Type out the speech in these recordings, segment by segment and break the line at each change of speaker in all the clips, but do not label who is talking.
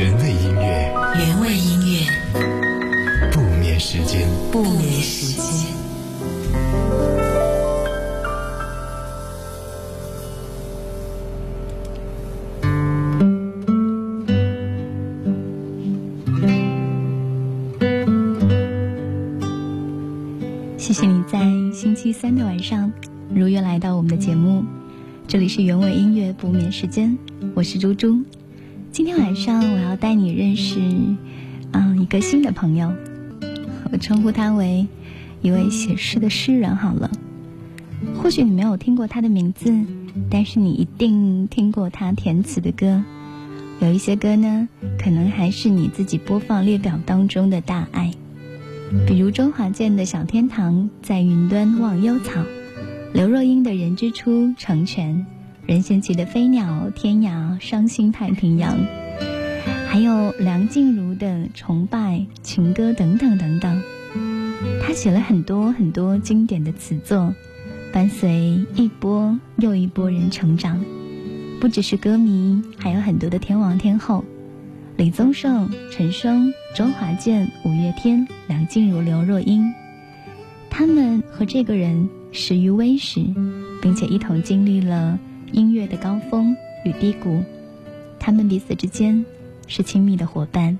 原味音乐，
原味音乐，
不眠时间，
不眠时间。
谢谢你在星期三的晚上如约来到我们的节目，这里是原味音乐不眠时间，我是猪猪。今天晚上我要带你认识，嗯，一个新的朋友，我称呼他为一位写诗的诗人好了。或许你没有听过他的名字，但是你一定听过他填词的歌。有一些歌呢，可能还是你自己播放列表当中的大爱，比如周华健的《小天堂》在云端忘忧草，刘若英的《人之初成全》。任贤齐的《飞鸟天涯》，伤心太平洋，还有梁静茹的《崇拜》情歌等等等等。他写了很多很多经典的词作，伴随一波又一波人成长。不只是歌迷，还有很多的天王天后，李宗盛、陈升、周华健、五月天、梁静茹、刘若英，他们和这个人始于微时，并且一同经历了。音乐的高峰与低谷，他们彼此之间是亲密的伙伴。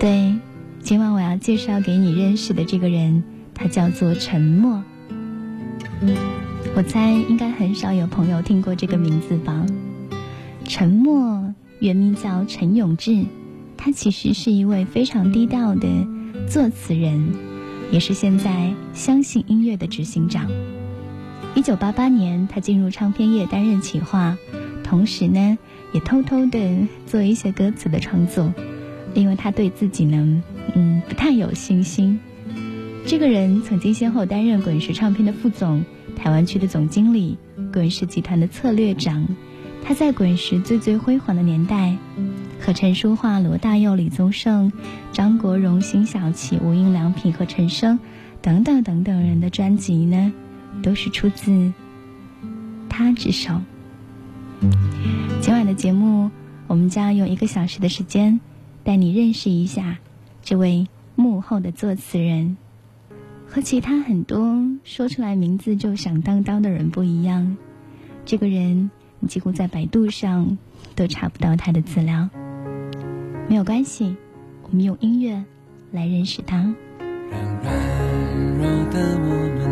对，今晚我要介绍给你认识的这个人，他叫做沉默。我猜应该很少有朋友听过这个名字吧？沉默原名叫陈永志，他其实是一位非常低调的作词人，也是现在相信音乐的执行长。一九八八年，他进入唱片业担任企划，同时呢，也偷偷的做一些歌词的创作，因为他对自己呢，嗯，不太有信心。这个人曾经先后担任滚石唱片的副总、台湾区的总经理、滚石集团的策略长。他在滚石最最辉煌的年代，和陈淑桦、罗大佑、李宗盛、张国荣、辛晓琪、无印良品和陈升等等等等人的专辑呢。都是出自他之手。今晚的节目，我们将用一个小时的时间，带你认识一下这位幕后的作词人。和其他很多说出来名字就响当当的人不一样，这个人你几乎在百度上都查不到他的资料。没有关系，我们用音乐来认识他。
温柔的我们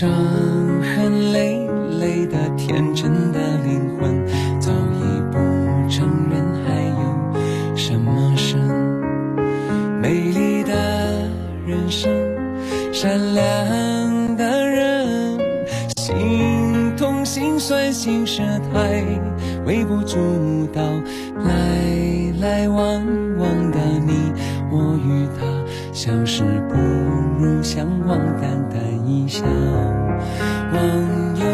伤痕累累的天真的灵魂，早已不承认还有什么神。美丽的人生，善良的人，心痛心酸心事太微不足道。来来往往的你我与他，相识不相望，淡淡一笑。忘忧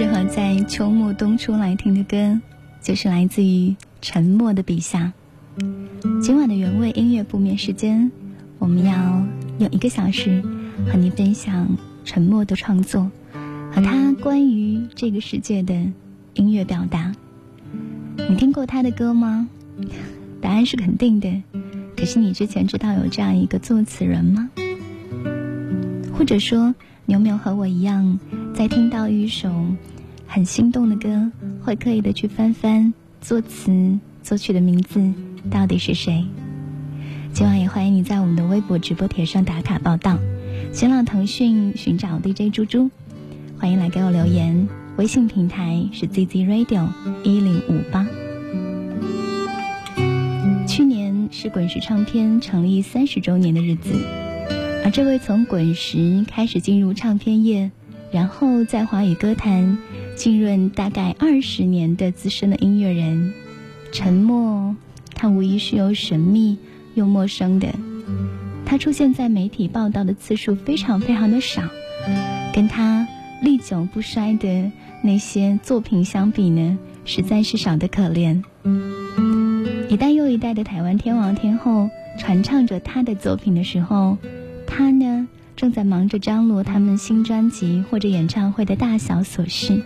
适合在秋末冬初来听的歌，就是来自于沉默的笔下。今晚的原味音乐不眠时间，我们要用一个小时和你分享沉默的创作和他关于这个世界的音乐表达。你听过他的歌吗？答案是肯定的。可是你之前知道有这样一个作词人吗？或者说，有没有和我一样，在听到一首很心动的歌，会刻意的去翻翻作词作曲的名字到底是谁？今晚也欢迎你在我们的微博直播帖上打卡报道。新浪、腾讯寻找 DJ 猪猪，欢迎来给我留言。微信平台是 ZZ Radio 一零五八。去年是滚石唱片成立三十周年的日子。而这位从滚石开始进入唱片业，然后在华语歌坛浸润大概二十年的资深的音乐人，沉默，他无疑是又神秘又陌生的。他出现在媒体报道的次数非常非常的少，跟他历久不衰的那些作品相比呢，实在是少得可怜。一代又一代的台湾天王天后传唱着他的作品的时候。他呢，正在忙着张罗他们新专辑或者演唱会的大小琐事。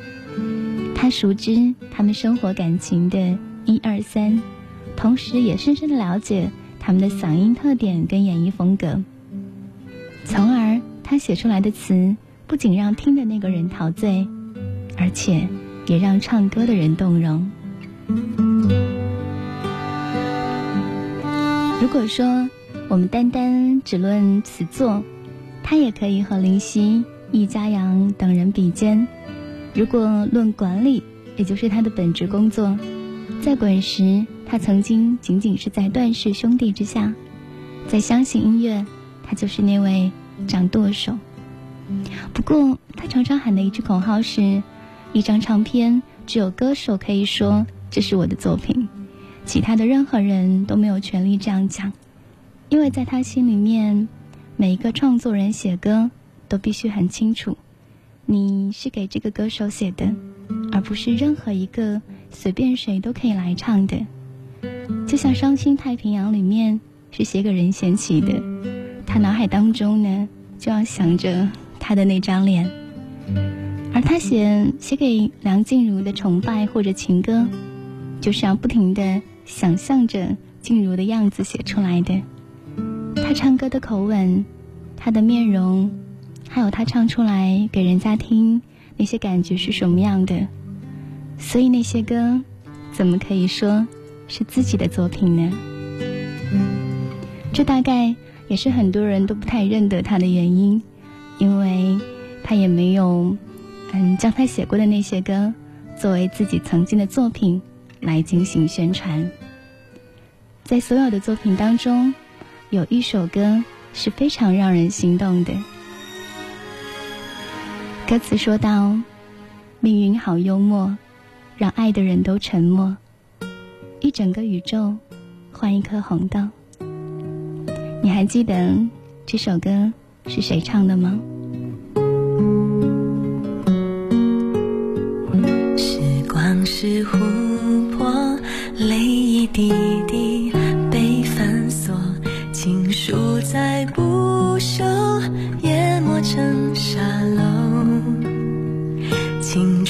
他熟知他们生活感情的一二三，同时也深深的了解他们的嗓音特点跟演绎风格。从而，他写出来的词不仅让听的那个人陶醉，而且也让唱歌的人动容。如果说，我们单单只论词作，他也可以和林夕、易家扬等人比肩。如果论管理，也就是他的本职工作，在滚石，他曾经仅仅是在段氏兄弟之下；在相信音乐，他就是那位掌舵手。不过，他常常喊的一句口号是：一张唱片只有歌手可以说这是我的作品，其他的任何人都没有权利这样讲。因为在他心里面，每一个创作人写歌都必须很清楚，你是给这个歌手写的，而不是任何一个随便谁都可以来唱的。就像《伤心太平洋》里面是写给任贤齐的，他脑海当中呢就要想着他的那张脸，而他写写给梁静茹的崇拜或者情歌，就是要不停的想象着静茹的样子写出来的。他唱歌的口吻，他的面容，还有他唱出来给人家听那些感觉是什么样的，所以那些歌，怎么可以说是自己的作品呢？这大概也是很多人都不太认得他的原因，因为他也没有，嗯，将他写过的那些歌作为自己曾经的作品来进行宣传。在所有的作品当中。有一首歌是非常让人心动的。歌词说到命运好幽默让爱的人都沉默。一整个宇宙换一颗红豆。你还记得这首歌是谁唱的吗？
时光是琥珀泪一滴滴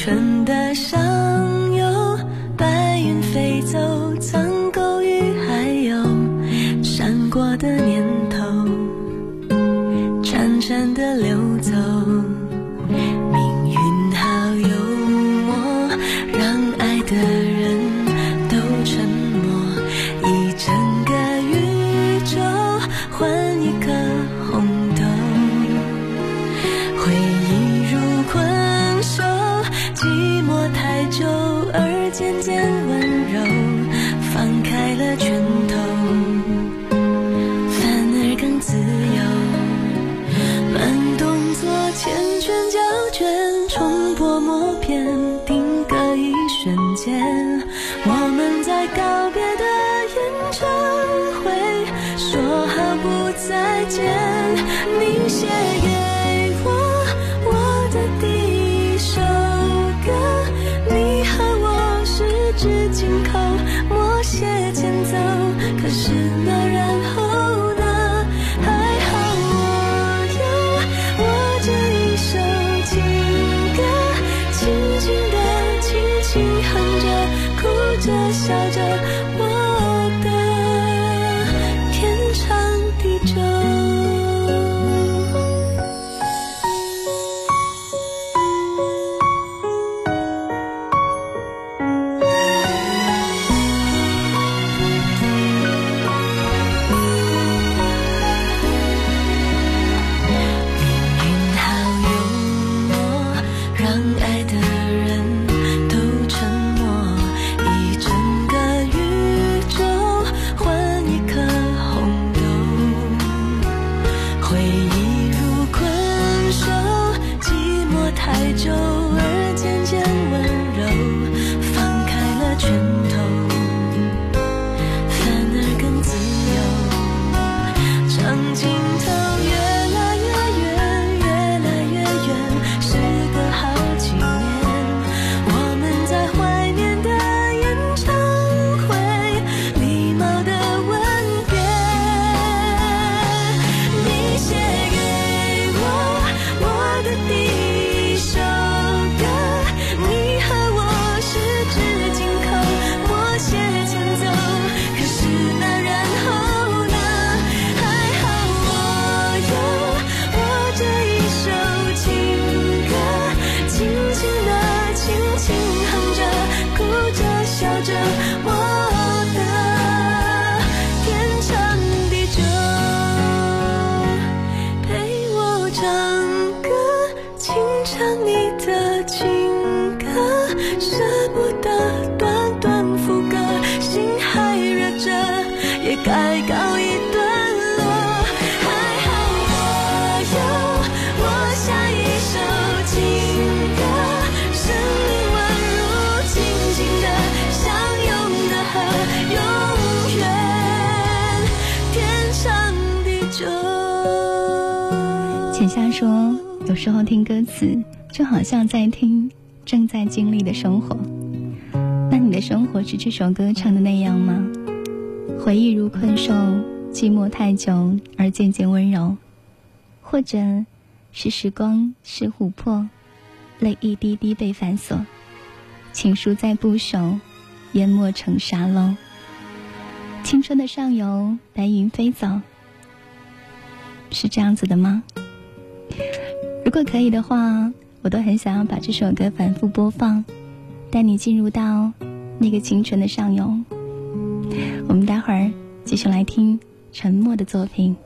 全。首歌唱的那
样吗？回忆如困兽寂寞太久而渐渐温柔。或者是时光是琥珀泪一滴滴被反锁。情书再不朽淹没成沙漏。青春的上游白云飞走。是这样子的吗？如果可以的话我都很想要把这首歌反复播放带你进入到那个清纯的上涌。我们待会儿继续来听沉默的作品。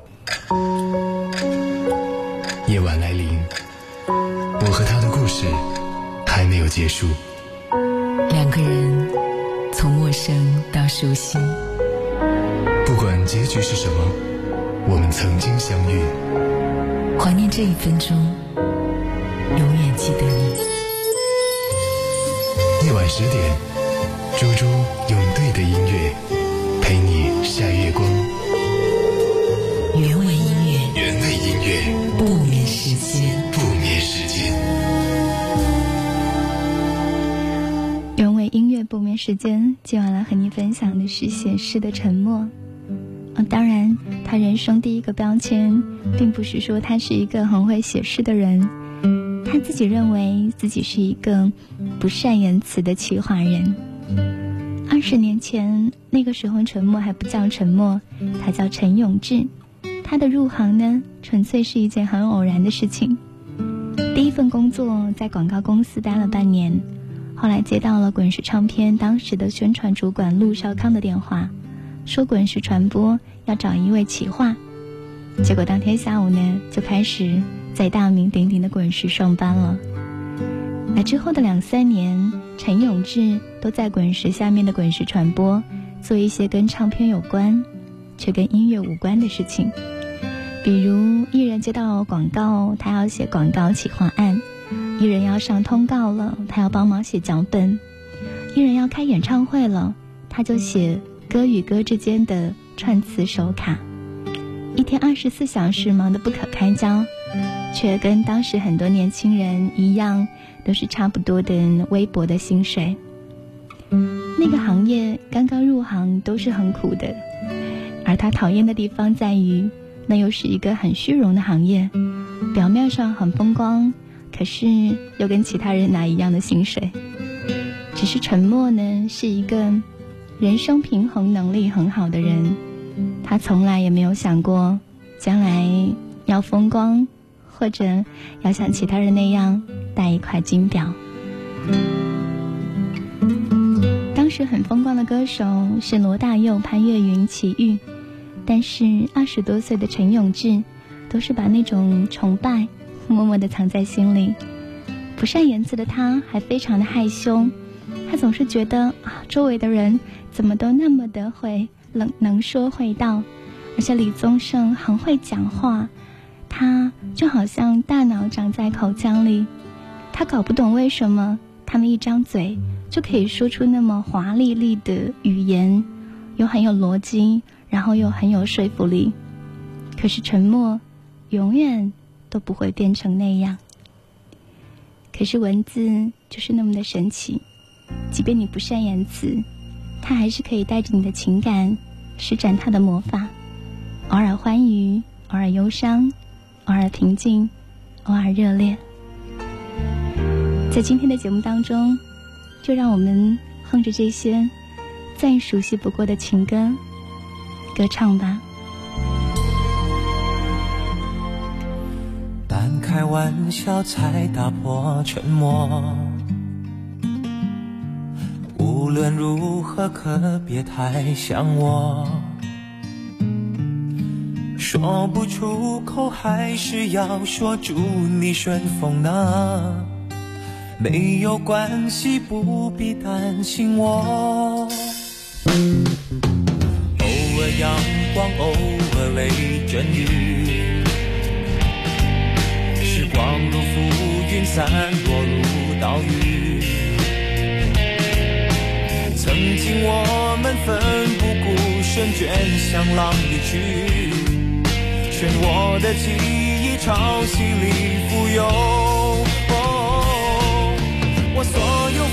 夜晚来临，我和他的故事还没有结束。
两个人从陌生到熟悉，
不管结局是什么，我们曾经相遇。
怀念这一分钟，永远记得你。
夜晚十点。猪猪用对的音乐陪你晒月光。
原味音乐，
原味音乐，
不眠时间，
不眠时间。
原味音乐，不眠时间。今晚来和你分享的是写诗的沉默。当然，他人生第一个标签，并不是说他是一个很会写诗的人，他自己认为自己是一个不善言辞的奇华人。二十年前，那个时候沉默还不叫沉默，他叫陈永志。他的入行呢，纯粹是一件很偶然的事情。第一份工作在广告公司待了半年，后来接到了滚石唱片当时的宣传主管陆少康的电话，说滚石传播要找一位企划。结果当天下午呢，就开始在大名鼎鼎的滚石上班了。那之后的两三年，陈永志都在滚石下面的滚石传播做一些跟唱片有关，却跟音乐无关的事情。比如艺人接到广告，他要写广告企划案；艺人要上通告了，他要帮忙写脚本；艺人要开演唱会了，他就写歌与歌之间的串词手卡。一天二十四小时忙得不可开交，却跟当时很多年轻人一样，都是差不多的微薄的薪水。那个行业刚刚入行都是很苦的，而他讨厌的地方在于。那又是一个很虚荣的行业，表面上很风光，可是又跟其他人拿一样的薪水。只是沉默呢，是一个人生平衡能力很好的人，他从来也没有想过将来要风光，或者要像其他人那样戴一块金表。当时很风光的歌手是罗大佑、潘越云、齐豫。但是二十多岁的陈永志，都是把那种崇拜默默的藏在心里。不善言辞的他，还非常的害羞。他总是觉得啊，周围的人怎么都那么的会能能说会道，而且李宗盛很会讲话，他就好像大脑长在口腔里。他搞不懂为什么他们一张嘴就可以说出那么华丽丽的语言，又很有逻辑。然后又很有说服力，可是沉默永远都不会变成那样。可是文字就是那么的神奇，即便你不善言辞，它还是可以带着你的情感施展它的魔法，偶尔欢愉，偶尔忧伤，偶尔平静，偶尔热烈。在今天的节目当中，就让我们哼着这些再熟悉不过的情歌。歌唱吧。
半开玩笑才打破沉默，无论如何可别太想我。说不出口，还是要说祝你顺风呢。没有关系，不必担心我。偶尔阳光偶尔雷阵雨，时光如浮云散落如岛屿。曾经我们奋不顾身卷向浪里去，漩涡的记忆潮汐里浮游。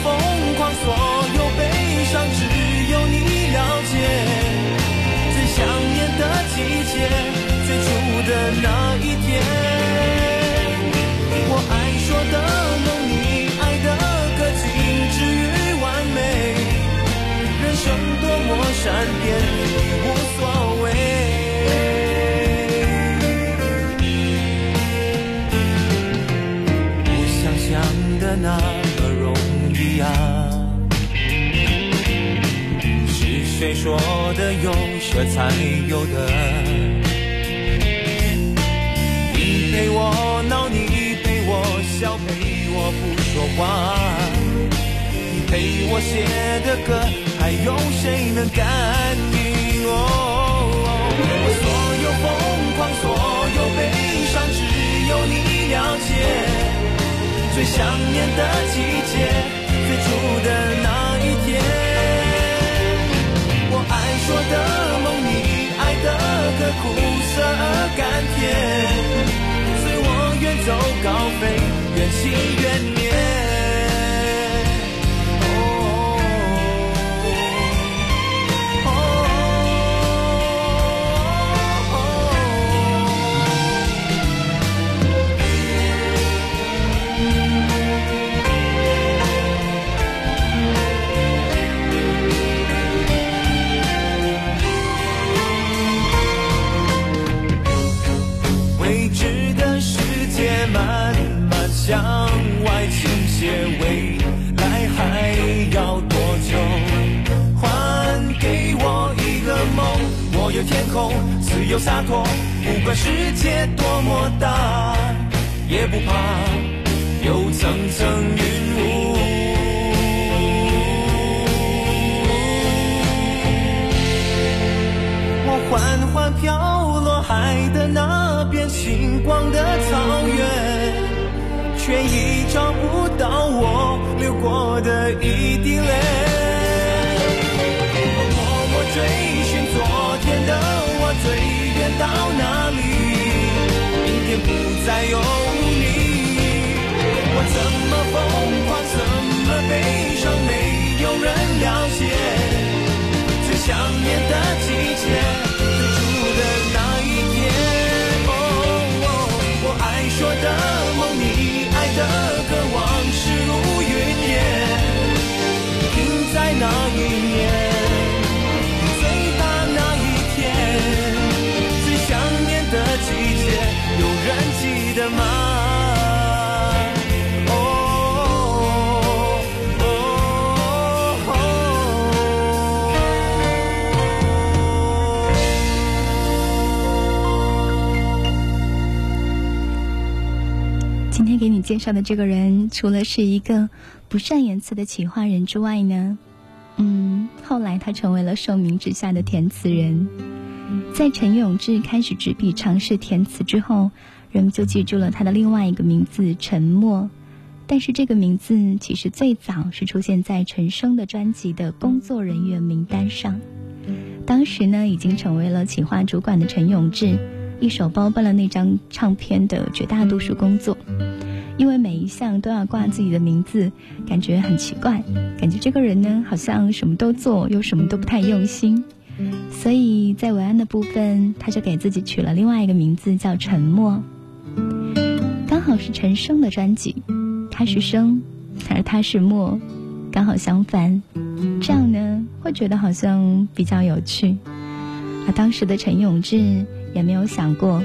疯狂，所有悲伤，只有你了解。最想念的季节，最初的那一天，我爱说的梦，你爱的歌，精致与完美，人生多么善变，已无所谓。不想象的那么容易啊。谁说的有舍才有得？你陪我闹，你陪我笑，陪我不说话。你陪我写的歌，还有谁能感应？我所有疯狂，所有悲伤，只有你了解。最想念的季节，最初的那一天。我爱说的梦，你爱的歌，苦涩而甘甜，随我远走高飞，远行远念。天空自由洒脱，不管世界多么大，也不怕有层层云雾。我缓缓飘落海的那边星光的草原，却已找不到
介绍的这个人，除了是一个不善言辞的企划人之外呢，嗯，后来他成为了盛名之下的填词人。在陈永志开始执笔尝试填词之后。人们就记住了他的另外一个名字沉默，但是这个名字其实最早是出现在陈升的专辑的工作人员名单上。当时呢，已经成为了企划主管的陈永志，一手包办了那张唱片的绝大多数工作。因为每一项都要挂自己的名字，感觉很奇怪，感觉这个人呢，好像什么都做，又什么都不太用心。所以在文案的部分，他就给自己取了另外一个名字，叫陈默。刚好是陈升的专辑，他是升，而他是默，刚好相反，这样呢会觉得好像比较有趣。而当时的陈永志也没有想过，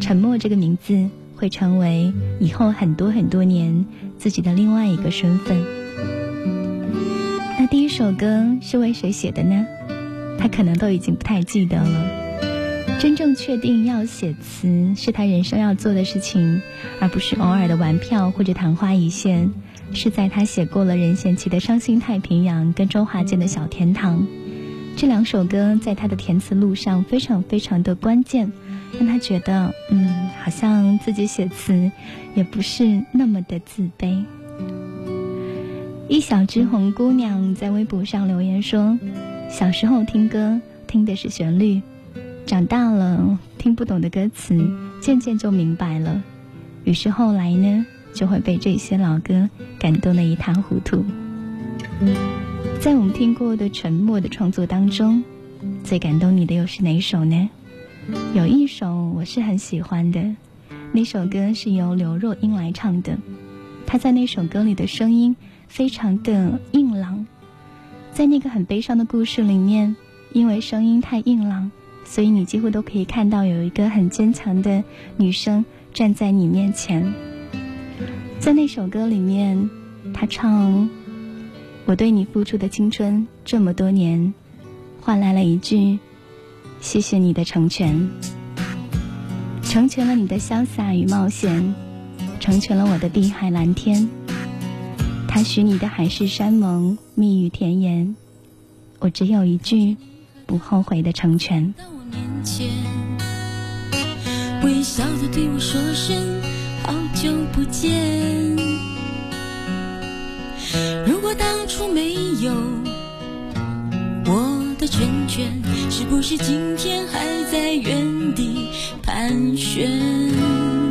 沉默这个名字会成为以后很多很多年自己的另外一个身份。那第一首歌是为谁写的呢？他可能都已经不太记得了。真正确定要写词是他人生要做的事情，而不是偶尔的玩票或者昙花一现。是在他写过了任贤齐的《伤心太平洋》跟周华健的《小天堂》这两首歌，在他的填词路上非常非常的关键，让他觉得，嗯，好像自己写词也不是那么的自卑。一小只红姑娘在微博上留言说：“小时候听歌听的是旋律。”长大了，听不懂的歌词，渐渐就明白了。于是后来呢，就会被这些老歌感动得一塌糊涂。在我们听过的沉默的创作当中，最感动你的又是哪一首呢？有一首我是很喜欢的，那首歌是由刘若英来唱的。她在那首歌里的声音非常的硬朗，在那个很悲伤的故事里面，因为声音太硬朗。所以你几乎都可以看到有一个很坚强的女生站在你面前。在那首歌里面，她唱：“我对你付出的青春这么多年，换来了一句谢谢你的成全，成全了你的潇洒与冒险，成全了我的碧海蓝天。他许你的海誓山盟、蜜语甜言，我只有一句不后悔的成全。”，
微笑的对我说声好久不见。如果当初没有我圈圈，是不是今天还在原地盘旋？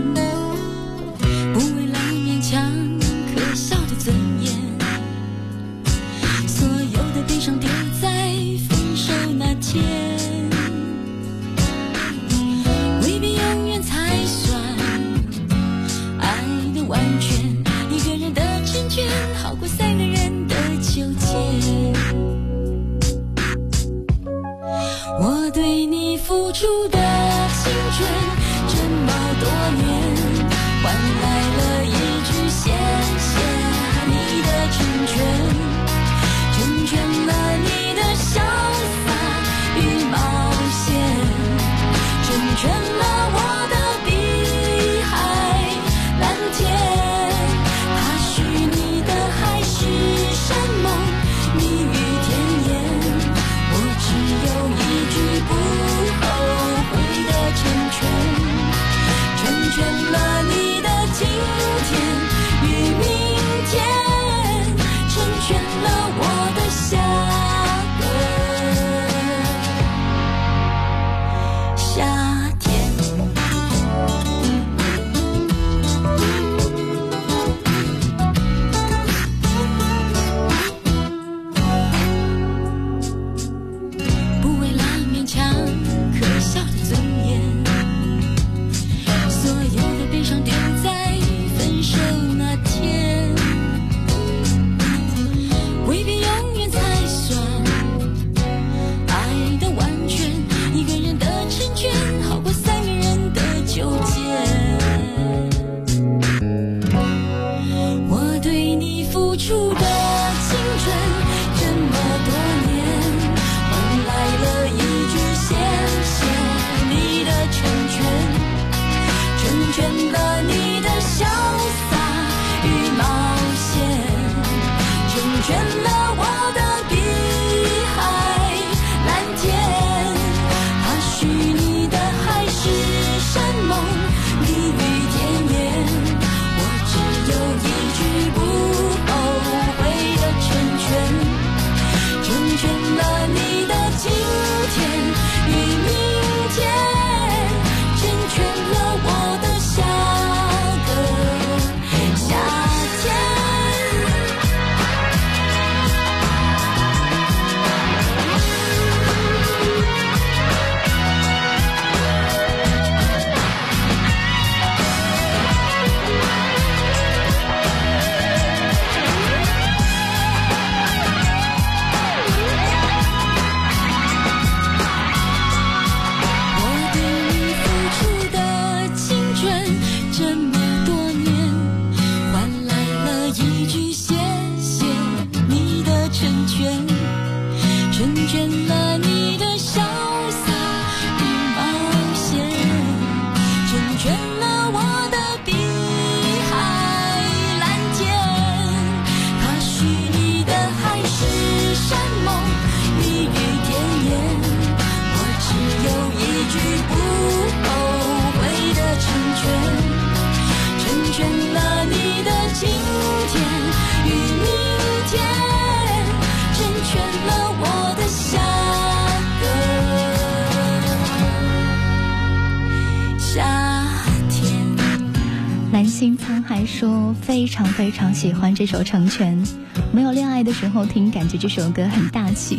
喜欢这首《成全》，没有恋爱的时候听，感觉这首歌很大气；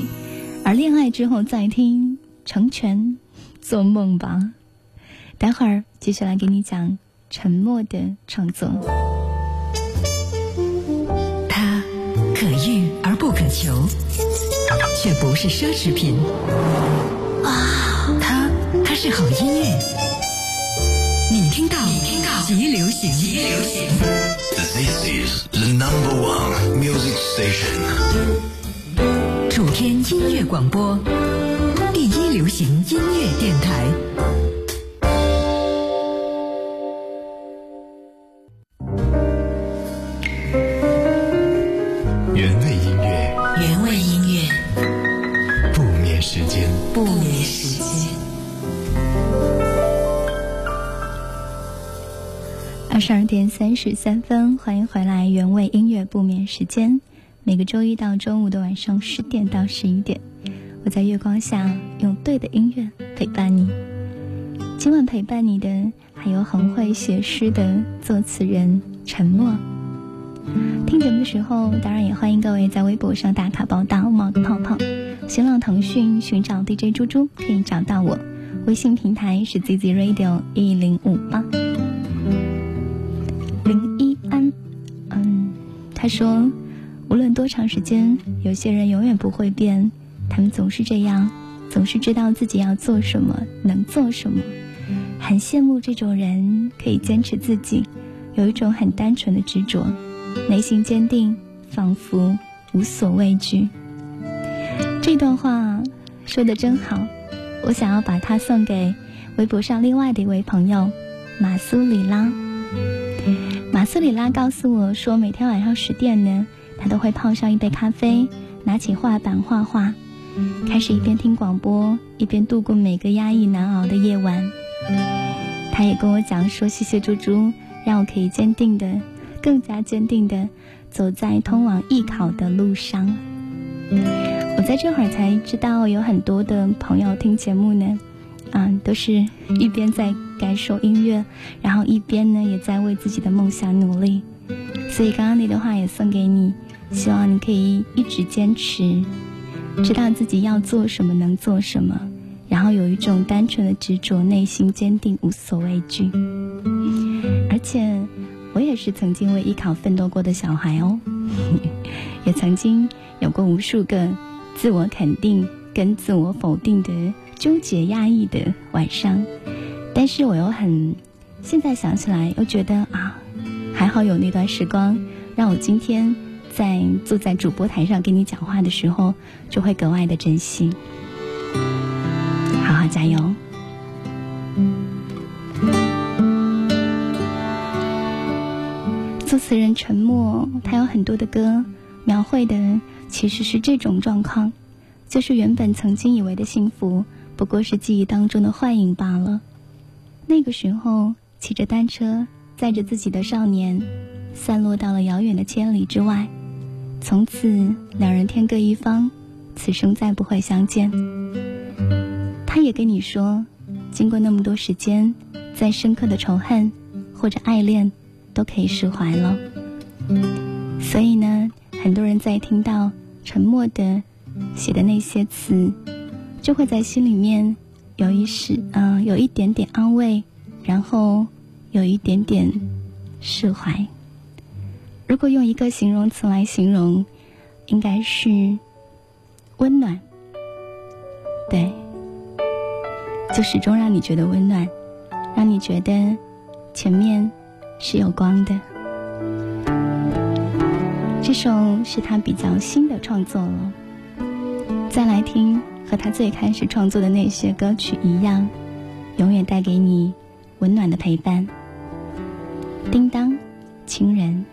而恋爱之后再听《成全》，做梦吧。待会儿继续来给你讲沉默的创作。
它可遇而不可求，却不是奢侈品。啊，它它是好音乐。你听到？极流行，极流行。
This is the number one music station。
楚天音乐广播，第一流行音乐电台。
三十三分，欢迎回来，原味音乐不眠时间。每个周一到周五的晚上十点到十一点，我在月光下用对的音乐陪伴你。今晚陪伴你的还有很会写诗的作词人沉默。听节目的时候，当然也欢迎各位在微博上打卡报道冒个泡泡。新浪、腾讯寻找 DJ 猪猪可以找到我，微信平台是 ZZ Radio 一零五八。他说：“无论多长时间，有些人永远不会变。他们总是这样，总是知道自己要做什么，能做什么。很羡慕这种人，可以坚持自己，有一种很单纯的执着，内心坚定，仿佛无所畏惧。”这段话说的真好，我想要把它送给微博上另外的一位朋友马苏里拉。马斯里拉告诉我说，每天晚上十点呢，他都会泡上一杯咖啡，拿起画板画画，开始一边听广播，一边度过每个压抑难熬的夜晚。他也跟我讲说：“谢谢猪猪，让我可以坚定的、更加坚定的走在通往艺考的路上。”我在这会儿才知道，有很多的朋友听节目呢。嗯，都是一边在感受音乐，然后一边呢也在为自己的梦想努力。所以刚刚那段话也送给你，希望你可以一直坚持，知道自己要做什么，能做什么，然后有一种单纯的执着，内心坚定，无所畏惧。而且我也是曾经为艺考奋斗过的小孩哦，也曾经有过无数个自我肯定跟自我否定的。纠结压抑的晚上，但是我又很，现在想起来又觉得啊，还好有那段时光，让我今天在坐在主播台上跟你讲话的时候，就会格外的珍惜。好好加油！作词人沉默，他有很多的歌，描绘的其实是这种状况，就是原本曾经以为的幸福。不过是记忆当中的幻影罢了。那个时候，骑着单车载着自己的少年，散落到了遥远的千里之外。从此，两人天各一方，此生再不会相见。他也跟你说，经过那么多时间，再深刻的仇恨或者爱恋，都可以释怀了。所以呢，很多人在听到沉默的写的那些词。就会在心里面有一时，嗯，有一点点安慰，然后有一点点释怀。如果用一个形容词来形容，应该是温暖。对，就始终让你觉得温暖，让你觉得前面是有光的。这首是他比较新的创作了。
再来听和他最开始创作的那些歌曲一样，永远带给你温暖的陪伴。叮当，情人。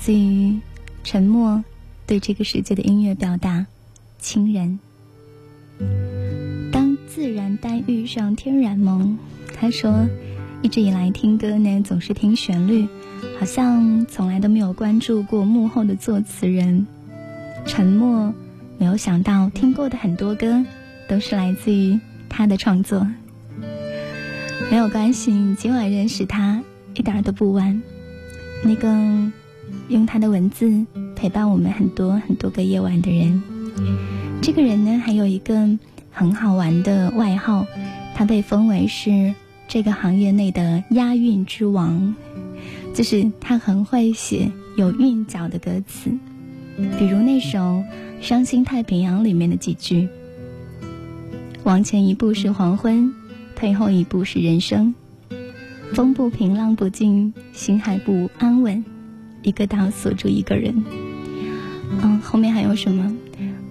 自于沉默对这个世界的音乐表达。亲人，当自然呆遇上天然萌。他说，一直以来听歌呢，总是听旋律，好像从来都没有关注过幕后的作词人。沉默，没有想到听过的很多歌，都是来自于。他的创作没有关系，今晚认识他一点都不晚。那个用他的文字陪伴我们很多很多个夜晚的人，
这个人呢，还有一个很好玩的外号，他被封为是这个行业内的押韵之王，就是他很会写有韵脚的歌词，比如那首《伤心太平洋》里面的几句：“往前一步是黄昏，退后一步是人生，风不平浪不静，心还不安稳，一个岛锁住一个人。”嗯，后面还有什么？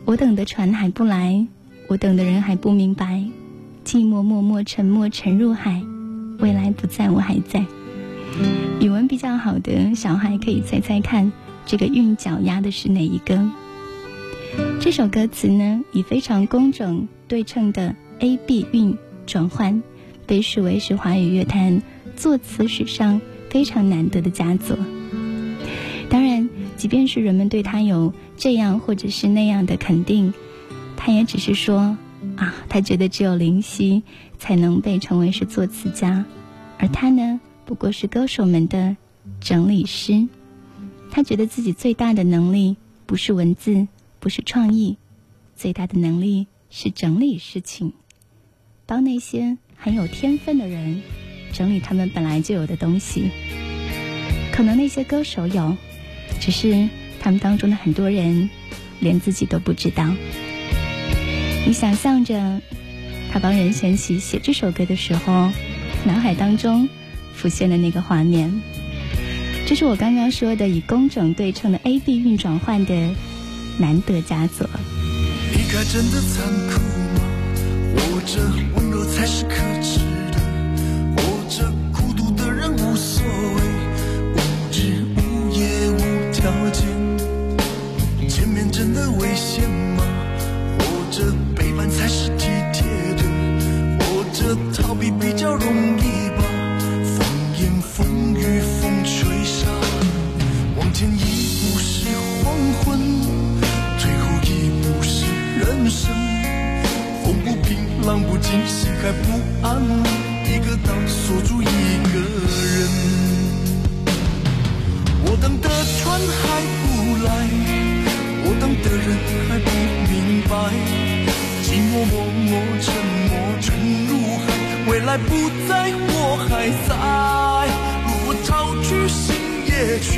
我等的船还不来，我等的人还不明白，寂寞默默沉默沉入海，未来不在我还在。语文比较好的小孩可以猜猜看，这个韵脚押的是哪一个？这首歌词呢，以非常工整对称的 A B 韵转换，被视为是华语乐坛作词史上非常难得的佳作。即便是人们对他有这样或者是那样的肯定，他也只是说啊，他觉得只有林夕才能被称为是作词家，而他呢，不过是歌手们的整理师。他觉得自己最大的能力不是文字，不是创意，最大的能力是整理事情，帮那些很有天分的人整理他们本来就有的东西。可能那些歌手有。只是他们当中的很多人，连自己都不知道。你想象着他帮任贤齐写这首歌的时候，脑海当中浮现的那个画面，这是我刚刚说的以工整对称的 A B 韵转换的难得佳作。
离开真的残酷吗？或者温柔才是可耻条件，见面真的危险吗？或者背叛才是体贴的？或者逃避比较容易吧？风言风语风吹沙，往前一步是黄昏，退后一步是人生。风不平浪不静，心还不安，一个岛锁住一个人。我等的船还不来，我等的人还不明白，寂寞默默沉默沉入海，未来不在我还在。如果潮去心也去，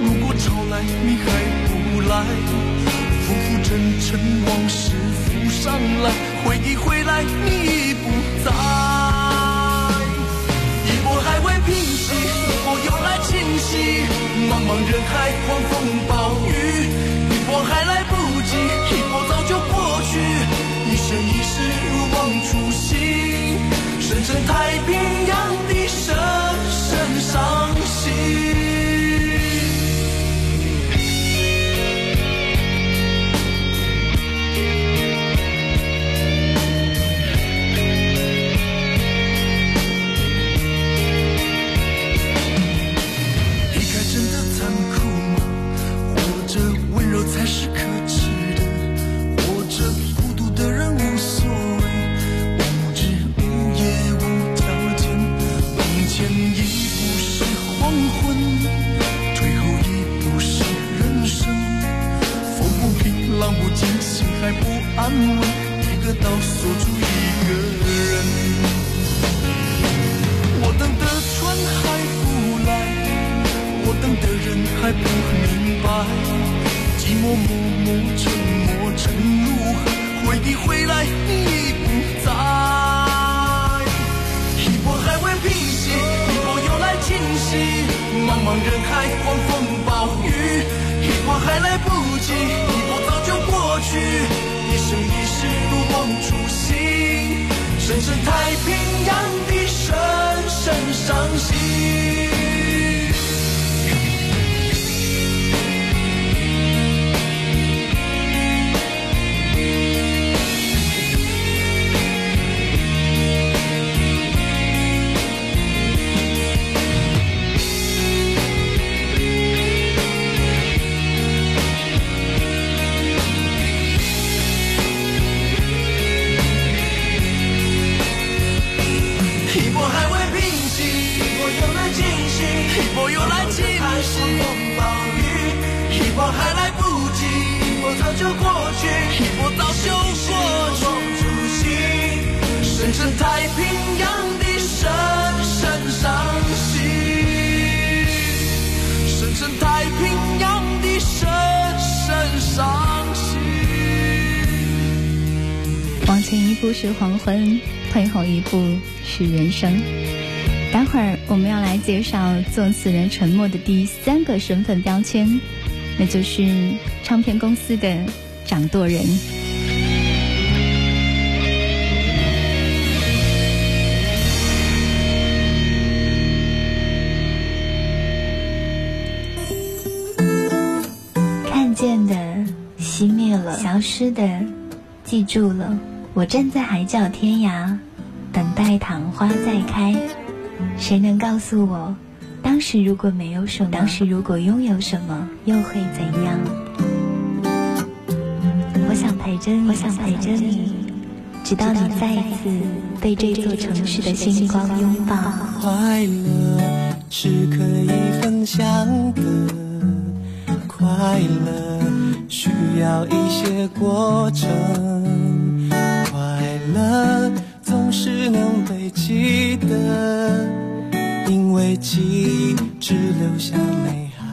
如果潮来你还不来，浮浮沉沉往事浮上来，回忆回来你已不在。一波还未平息茫茫人海，狂风暴雨，一波还来不及，一波早就过去。一生一世，如梦初醒，深深太平洋底深深伤心。还不安稳一个岛锁住一个人。我等的船还不来我等的人还不明白。寂寞默默沉没沉入海回忆回来你已不在。一波还未平息一波又来侵袭茫茫人海狂风暴雨。一波还来不及一波早就过去深深太平洋底深深伤心一波又来侵袭。狂风暴雨，一波还来不及，一波早就过去，一波早就过去。太平洋的深深伤心，深深太平洋的深深伤。
往前一步是黄昏，退后一步是人生。待会儿我们要来介绍作词人沉默的第三个身份标签，那就是唱片公司的掌舵人。
看见的熄灭了，消失的记住了。我站在海角天涯，等待昙花再开。谁能告诉我，当时如果没有什么，当时如果拥有什么，又会怎样？我想陪着你，我想陪着你，直到你再一次被这座城市的星光拥抱。
快乐是可以分享的，快乐需要一些过程。快乐，总是能被记得，因为记忆只留下美好。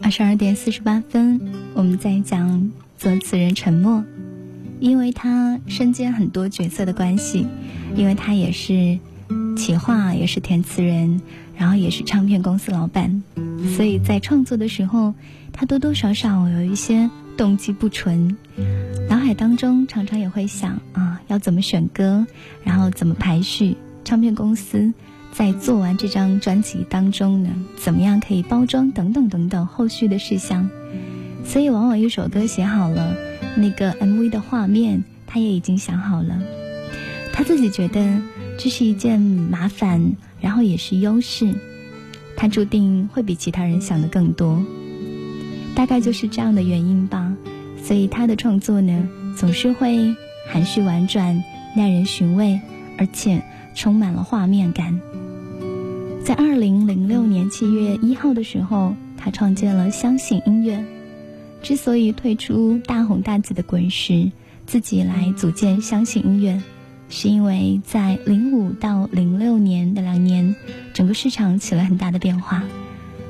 二十二点四十八分，我们在讲作词人沉默，因为他身兼很多角色的关系，因为他也是企划，也是填词人，然后也是唱片公司老板，所以在创作的时候，他多多少少有一些动机不纯。脑海当中常常也会想啊，要怎么选歌，然后怎么排序？唱片公司在做完这张专辑当中呢，怎么样可以包装等等等等后续的事项？所以往往一首歌写好了，那个 MV 的画面他也已经想好了。他自己觉得这是一件麻烦，然后也是优势，他注定会比其他人想的更多，大概就是这样的原因吧。所以他的创作呢，总是会含蓄婉转、耐人寻味，而且充满了画面感。在二零零六年七月一号的时候，他创建了相信音乐。之所以退出大红大紫的滚石，自己来组建相信音乐，是因为在零五到零六年的两年，整个市场起了很大的变化。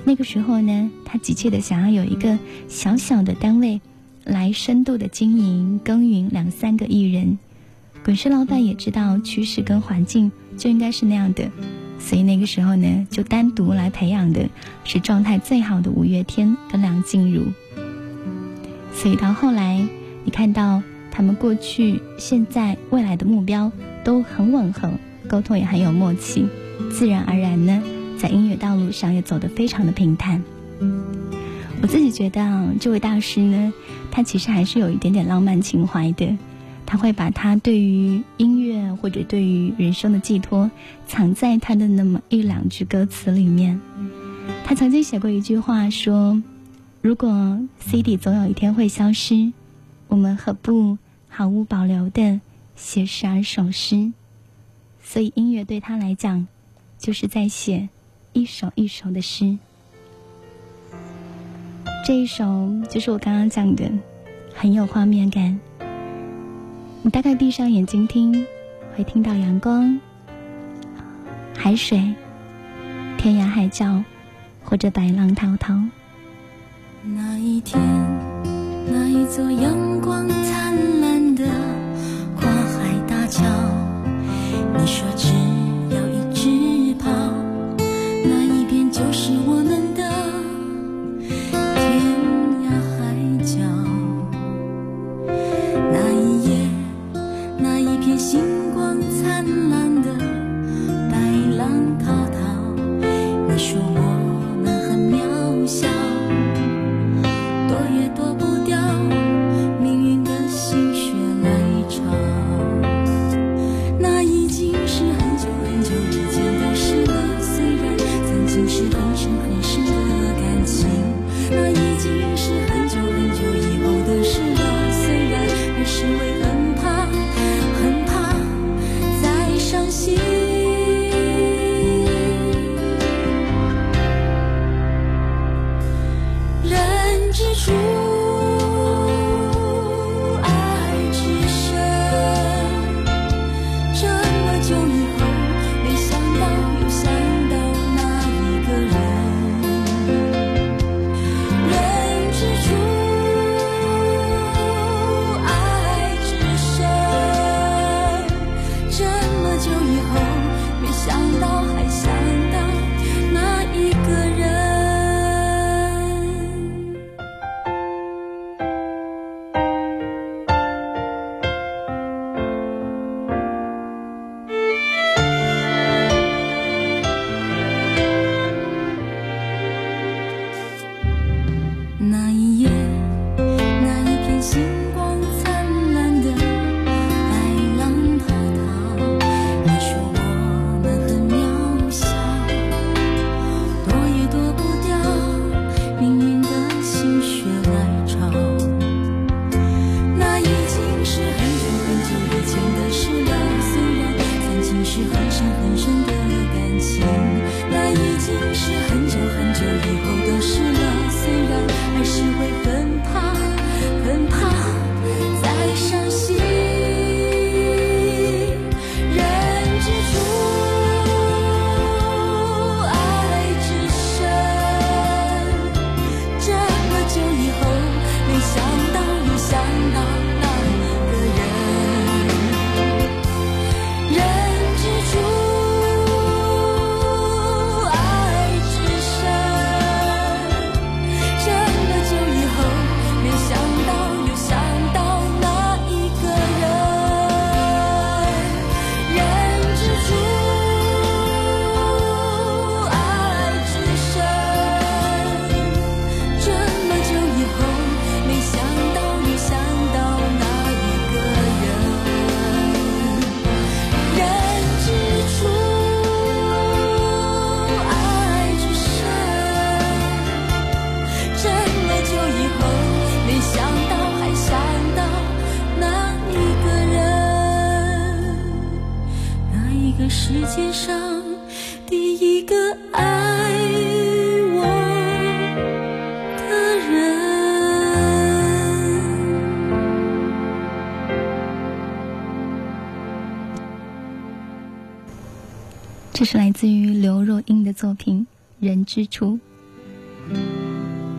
那个时候呢，他急切的想要有一个小小的单位。来深度的经营耕耘两三个艺人，滚石老板也知道趋势跟环境就应该是那样的，所以那个时候呢，就单独来培养的是状态最好的五月天跟梁静茹。所以到后来，你看到他们过去、现在、未来的目标都很吻合，沟通也很有默契，自然而然呢，在音乐道路上也走得非常的平坦。我自己觉得啊，这位大师呢，他其实还是有一点点浪漫情怀的。他会把他对于音乐或者对于人生的寄托，藏在他的那么一两句歌词里面。他曾经写过一句话说：“如果 CD 总有一天会消失，我们何不毫无保留的写十二首诗？”所以音乐对他来讲，就是在写一首一首的诗。这一首就是我刚刚讲的，很有画面感。你大概闭上眼睛听，会听到阳光、海水、天涯海角，或者白浪滔滔。
那一天，那一座阳光灿烂的跨海大桥，你说只要一直跑，那一边就是我们。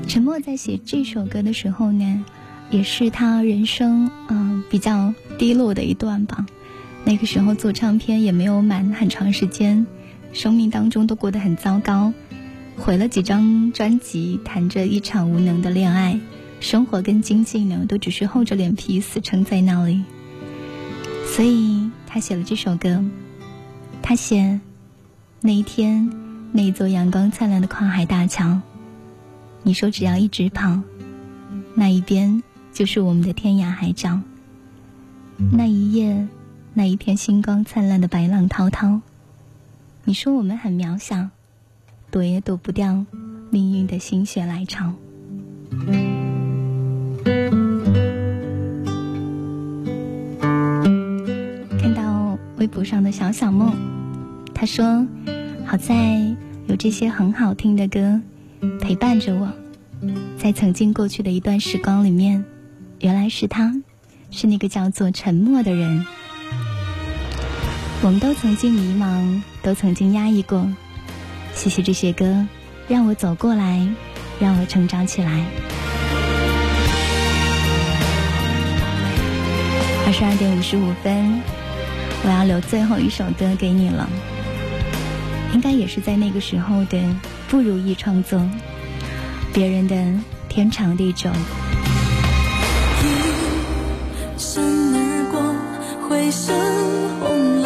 陈默在写这首歌的时候呢，也是他人生嗯、比较低落的一段吧。那个时候做唱片也没有满很长时间，生命当中都过得很糟糕，毁了几张专辑，谈着一场无能的恋爱，生活跟经济呢都只是厚着脸皮死撑在那里。所以他写了这首歌，他写那一天那一座阳光灿烂的跨海大桥。你说只要一直跑，那一边就是我们的天涯海角。那一夜，那一片星光灿烂的白浪滔滔。你说我们很渺小，躲也躲不掉命运的心血来潮。看到微博上的小小梦，他说：“好在有这些很好听的歌。”陪伴着我，在曾经过去的一段时光里面，原来是他，是那个叫做沉默的人。我们都曾经迷茫，都曾经压抑过。谢谢这些歌，让我走过来，让我成长起来。二十二点五十五分，我要留最后一首歌给你了。应该也是在那个时候的。不如意创作，别人的天长地久。
一闪而过，回
首红，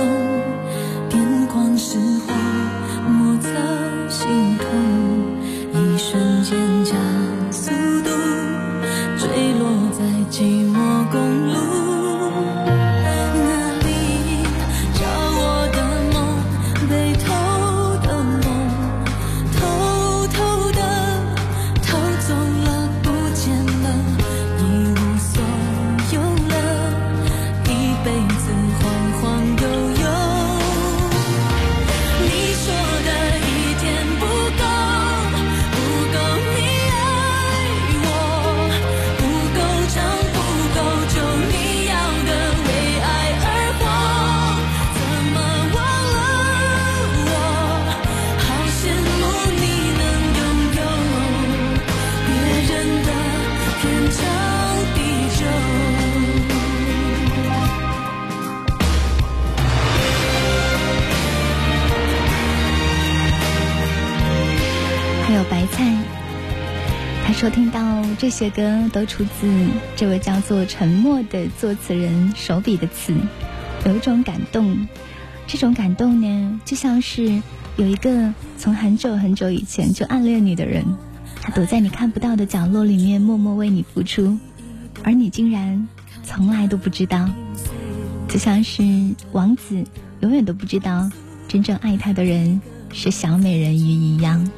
些歌都出自这位叫做沉默的作词人手笔的词，有一种感动。这种感动呢，就像是有一个从很久很久以前就暗恋你的人，他躲在你看不到的角落里面默默为你付出，而你竟然从来都不知道。就像是王子永远都不知道真正爱他的人是小美人鱼一样。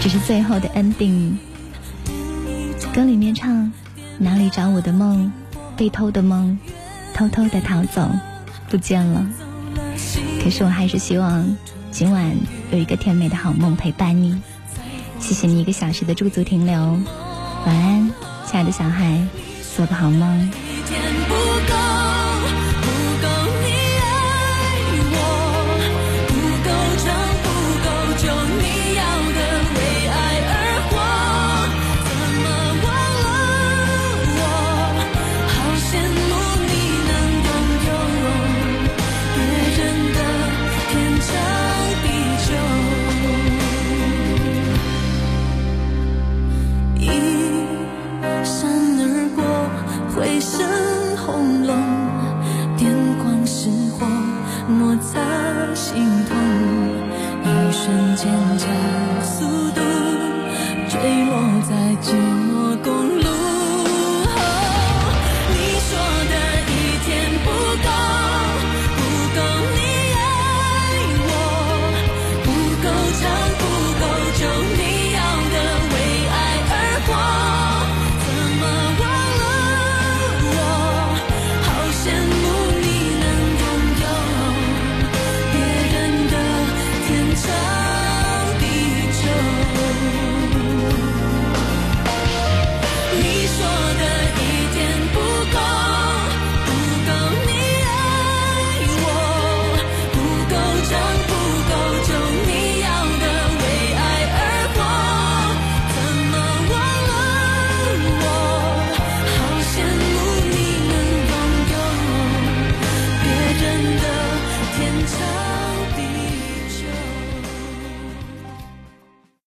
这是最后的 ending，歌里面唱哪里找我的梦，被偷的梦，偷偷的逃走，不见了。可是我还是希望今晚有一个甜美的好梦陪伴你。谢谢你一个小时的驻足停留，晚安，亲爱的小孩，做个好梦。